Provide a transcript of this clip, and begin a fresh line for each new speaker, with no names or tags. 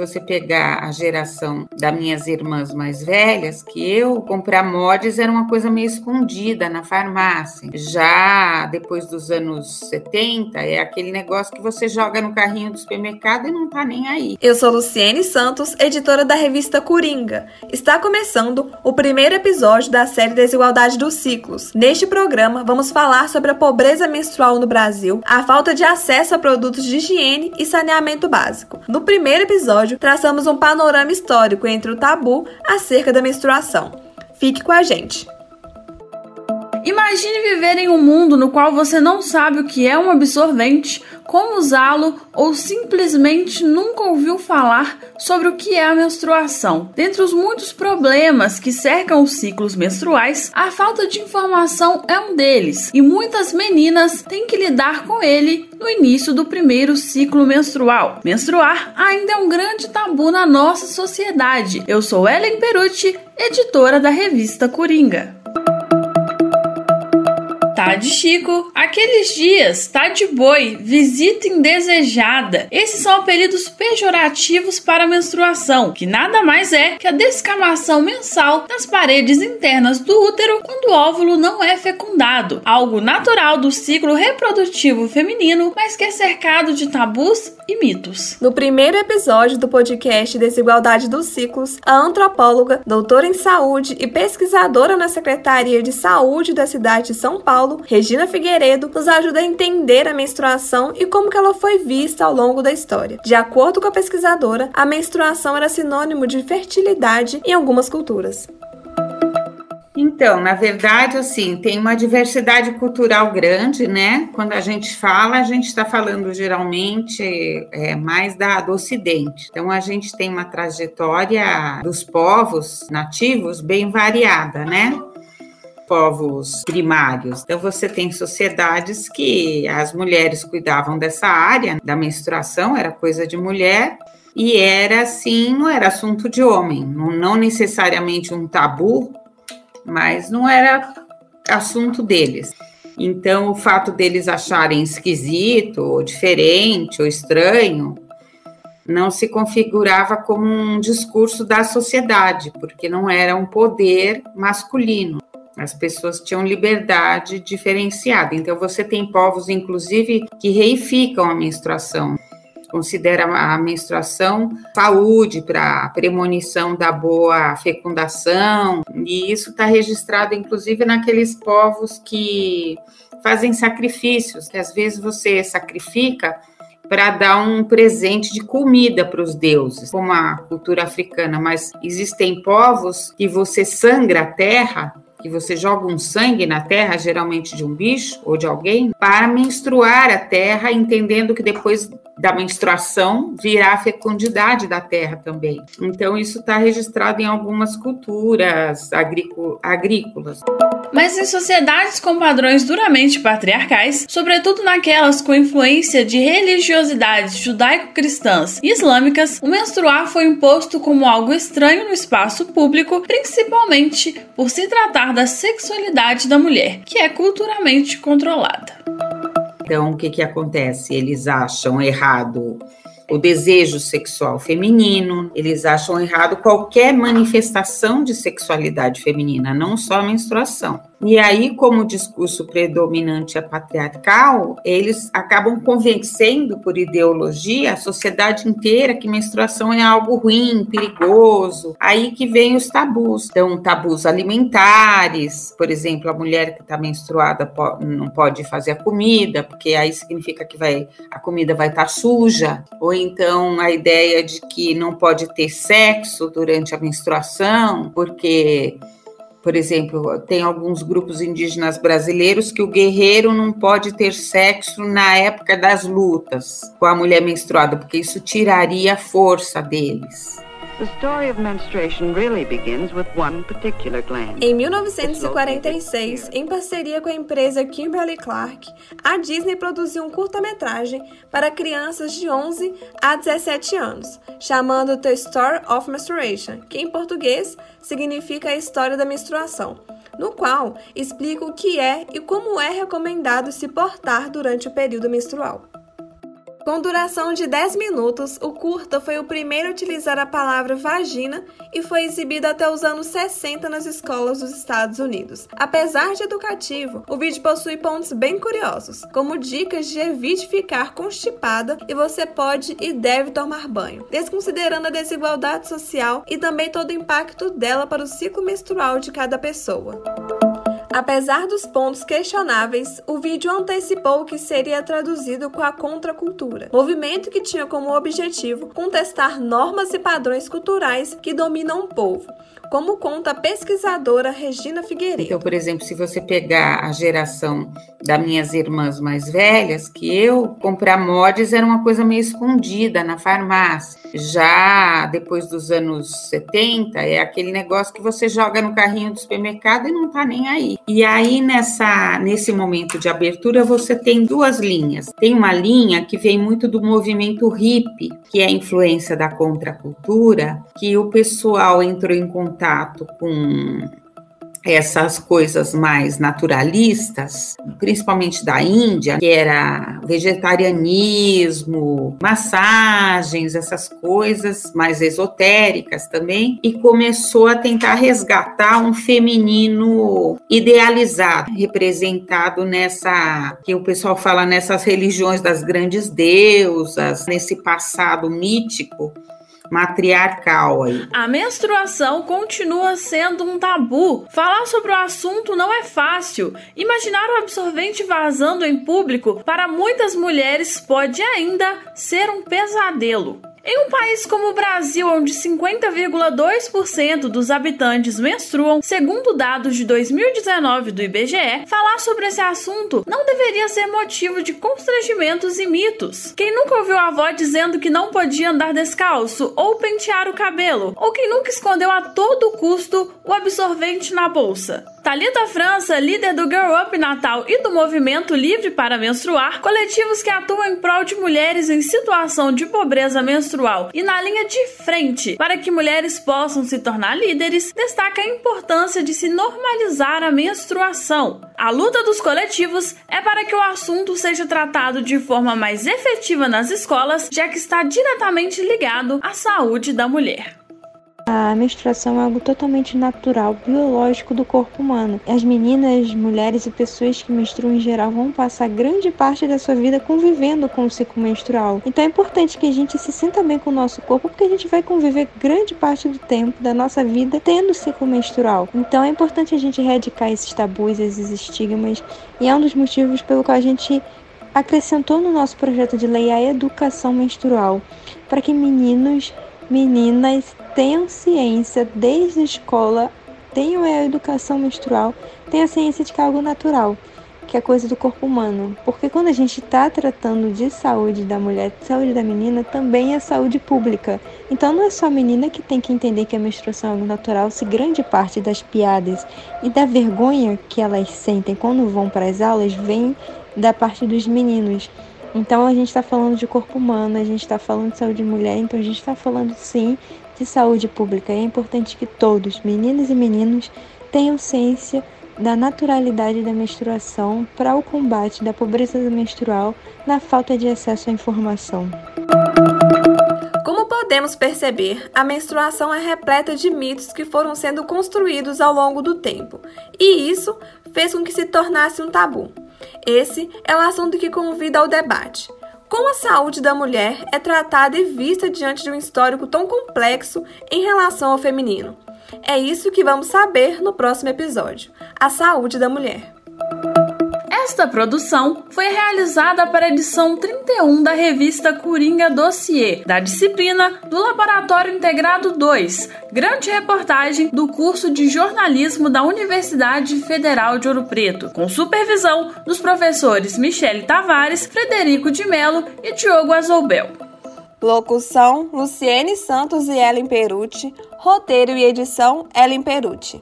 você pegar a geração das minhas irmãs mais velhas, que eu comprar mods era uma coisa meio escondida na farmácia. Já depois dos anos 70, é aquele negócio que você joga no carrinho do supermercado e não tá nem aí.
Eu sou Luciene Santos, editora da revista Coringa. Está começando o primeiro episódio da série Desigualdade dos Ciclos. Neste programa, vamos falar sobre a pobreza menstrual no Brasil, a falta de acesso a produtos de higiene e saneamento básico. No primeiro episódio, traçamos um panorama histórico entre o tabu acerca da menstruação. Fique com a gente.
Imagine viver em um mundo no qual você não sabe o que é um absorvente, como usá-lo ou simplesmente nunca ouviu falar sobre o que é a menstruação. Dentre os muitos problemas que cercam os ciclos menstruais, a falta de informação é um deles, e muitas meninas têm que lidar com ele no início do primeiro ciclo menstrual. Menstruar ainda é um grande tabu na nossa sociedade. Eu sou Ellen Perucci, editora da revista Coringa. Tá de Chico, aqueles dias, tá de boi, visita indesejada. Esses são apelidos pejorativos para a menstruação, que nada mais é que a descamação mensal das paredes internas do útero quando o óvulo não é fecundado, algo natural do ciclo reprodutivo feminino, mas que é cercado de tabus e mitos.
No primeiro episódio do podcast Desigualdade dos Ciclos, a antropóloga, doutora em saúde e pesquisadora na Secretaria de Saúde da cidade de São Paulo, Regina Figueiredo, nos ajuda a entender a menstruação e como que ela foi vista ao longo da história. De acordo com a pesquisadora, a menstruação era sinônimo de fertilidade em algumas culturas.
Então, na verdade, assim, tem uma diversidade cultural grande, né? Quando a gente fala, a gente está falando geralmente é, mais da, do Ocidente. Então, a gente tem uma trajetória dos povos nativos bem variada, né? Povos primários. Então, você tem sociedades que as mulheres cuidavam dessa área da menstruação, era coisa de mulher, e era assim, não era assunto de homem, não, necessariamente um tabu, mas não era assunto deles. Então, o fato deles acharem esquisito, ou diferente, ou estranho, não se configurava como um discurso da sociedade, porque não era um poder masculino. As pessoas tinham liberdade diferenciada. Então, você tem povos, inclusive, que reificam a menstruação. Considera a menstruação saúde para premonição da boa fecundação, e isso está registrado inclusive naqueles povos que fazem sacrifícios, que às vezes você sacrifica para dar um presente de comida para os deuses, como a cultura africana, mas existem povos que você sangra a terra que você joga um sangue na terra, geralmente de um bicho ou de alguém, para menstruar a terra, entendendo que depois da menstruação virá a fecundidade da terra também. Então, isso está registrado em algumas culturas agrícolas.
Mas em sociedades com padrões duramente patriarcais, sobretudo naquelas com influência de religiosidades judaico-cristãs e islâmicas, o menstruar foi imposto como algo estranho no espaço público, principalmente por se tratar da sexualidade da mulher, que é culturalmente controlada.
Então, o que, que acontece? Eles acham errado o desejo sexual feminino, eles acham errado qualquer manifestação de sexualidade feminina, não só a menstruação. E aí, como o discurso predominante é patriarcal, eles acabam convencendo por ideologia a sociedade inteira que menstruação é algo ruim, perigoso. Aí que vem os tabus. Então, tabus alimentares, por exemplo, a mulher que está menstruada não pode fazer a comida, porque aí significa que vai, a comida vai estar tá suja. Ou então a ideia de que não pode ter sexo durante a menstruação, porque por exemplo, tem alguns grupos indígenas brasileiros que o guerreiro não pode ter sexo na época das lutas com a mulher menstruada, porque isso tiraria a força deles.
Em 1946, em parceria com a empresa Kimberly Clark, a Disney produziu um curta-metragem para crianças de 11 a 17 anos, chamando The Story of Menstruation, que em português significa a história da menstruação, no qual explica o que é e como é recomendado se portar durante o período menstrual. Com duração de 10 minutos, o curta foi o primeiro a utilizar a palavra vagina e foi exibido até os anos 60 nas escolas dos Estados Unidos. Apesar de educativo, o vídeo possui pontos bem curiosos, como dicas de evite ficar constipada e você pode e deve tomar banho, desconsiderando a desigualdade social e também todo o impacto dela para o ciclo menstrual de cada pessoa. Apesar dos pontos questionáveis, o vídeo antecipou que seria traduzido com a contracultura, movimento que tinha como objetivo contestar normas e padrões culturais que dominam o povo, como conta a pesquisadora Regina Figueiredo.
Então, por exemplo, se você pegar a geração das minhas irmãs mais velhas, que eu comprar mods era uma coisa meio escondida na farmácia. Já depois dos anos 70, é aquele negócio que você joga no carrinho do supermercado e não tá nem aí. E aí nessa nesse momento de abertura você tem duas linhas. Tem uma linha que vem muito do movimento hippie, que é a influência da contracultura, que o pessoal entrou em contato contato com essas coisas mais naturalistas, principalmente da Índia, que era vegetarianismo, massagens, essas coisas mais esotéricas também, e começou a tentar resgatar um feminino idealizado, representado nessa que o pessoal fala nessas religiões das grandes deusas, nesse passado mítico matriarcal aí.
A menstruação continua sendo um tabu. Falar sobre o assunto não é fácil. Imaginar o absorvente vazando em público para muitas mulheres pode ainda ser um pesadelo. Em um país como o Brasil, onde 50,2% dos habitantes menstruam, segundo dados de 2019 do IBGE, falar sobre esse assunto não deveria ser motivo de constrangimentos e mitos. Quem nunca ouviu a avó dizendo que não podia andar descalço ou pentear o cabelo, ou quem nunca escondeu a todo custo o absorvente na bolsa? Talita França, líder do Girl Up Natal e do Movimento Livre para Menstruar, coletivos que atuam em prol de mulheres em situação de pobreza menstrual e na linha de frente para que mulheres possam se tornar líderes, destaca a importância de se normalizar a menstruação. A luta dos coletivos é para que o assunto seja tratado de forma mais efetiva nas escolas, já que está diretamente ligado à saúde da mulher.
A menstruação é algo totalmente natural, biológico do corpo humano. As meninas, mulheres e pessoas que menstruam em geral vão passar grande parte da sua vida convivendo com o ciclo menstrual. Então é importante que a gente se sinta bem com o nosso corpo, porque a gente vai conviver grande parte do tempo da nossa vida tendo ciclo menstrual. Então é importante a gente erradicar esses tabus, esses estigmas, e é um dos motivos pelo qual a gente acrescentou no nosso projeto de lei a educação menstrual, para que meninos, meninas tenham ciência desde a escola, tenham a educação menstrual, tenham a ciência de que é algo natural, que é coisa do corpo humano. Porque quando a gente está tratando de saúde da mulher, de saúde da menina, também é saúde pública. Então não é só a menina que tem que entender que a menstruação é algo natural, se grande parte das piadas e da vergonha que elas sentem quando vão para as aulas vem da parte dos meninos. Então a gente está falando de corpo humano, a gente está falando de saúde de mulher, então a gente está falando sim de saúde pública. é importante que todos, meninas e meninos, tenham ciência da naturalidade da menstruação para o combate da pobreza menstrual na falta de acesso à informação.
Como podemos perceber, a menstruação é repleta de mitos que foram sendo construídos ao longo do tempo, e isso fez com que se tornasse um tabu. Esse é o assunto que convida ao debate. Como a saúde da mulher é tratada e vista diante de um histórico tão complexo em relação ao feminino? É isso que vamos saber no próximo episódio: a saúde da mulher.
Esta produção foi realizada para a edição 31 da revista Coringa Dossier, da disciplina do Laboratório Integrado 2, grande reportagem do curso de jornalismo da Universidade Federal de Ouro Preto, com supervisão dos professores Michele Tavares, Frederico de Mello e Diogo Azoubel.
Locução: Luciene Santos e Ellen Perucci. Roteiro e edição: Ellen Perucci.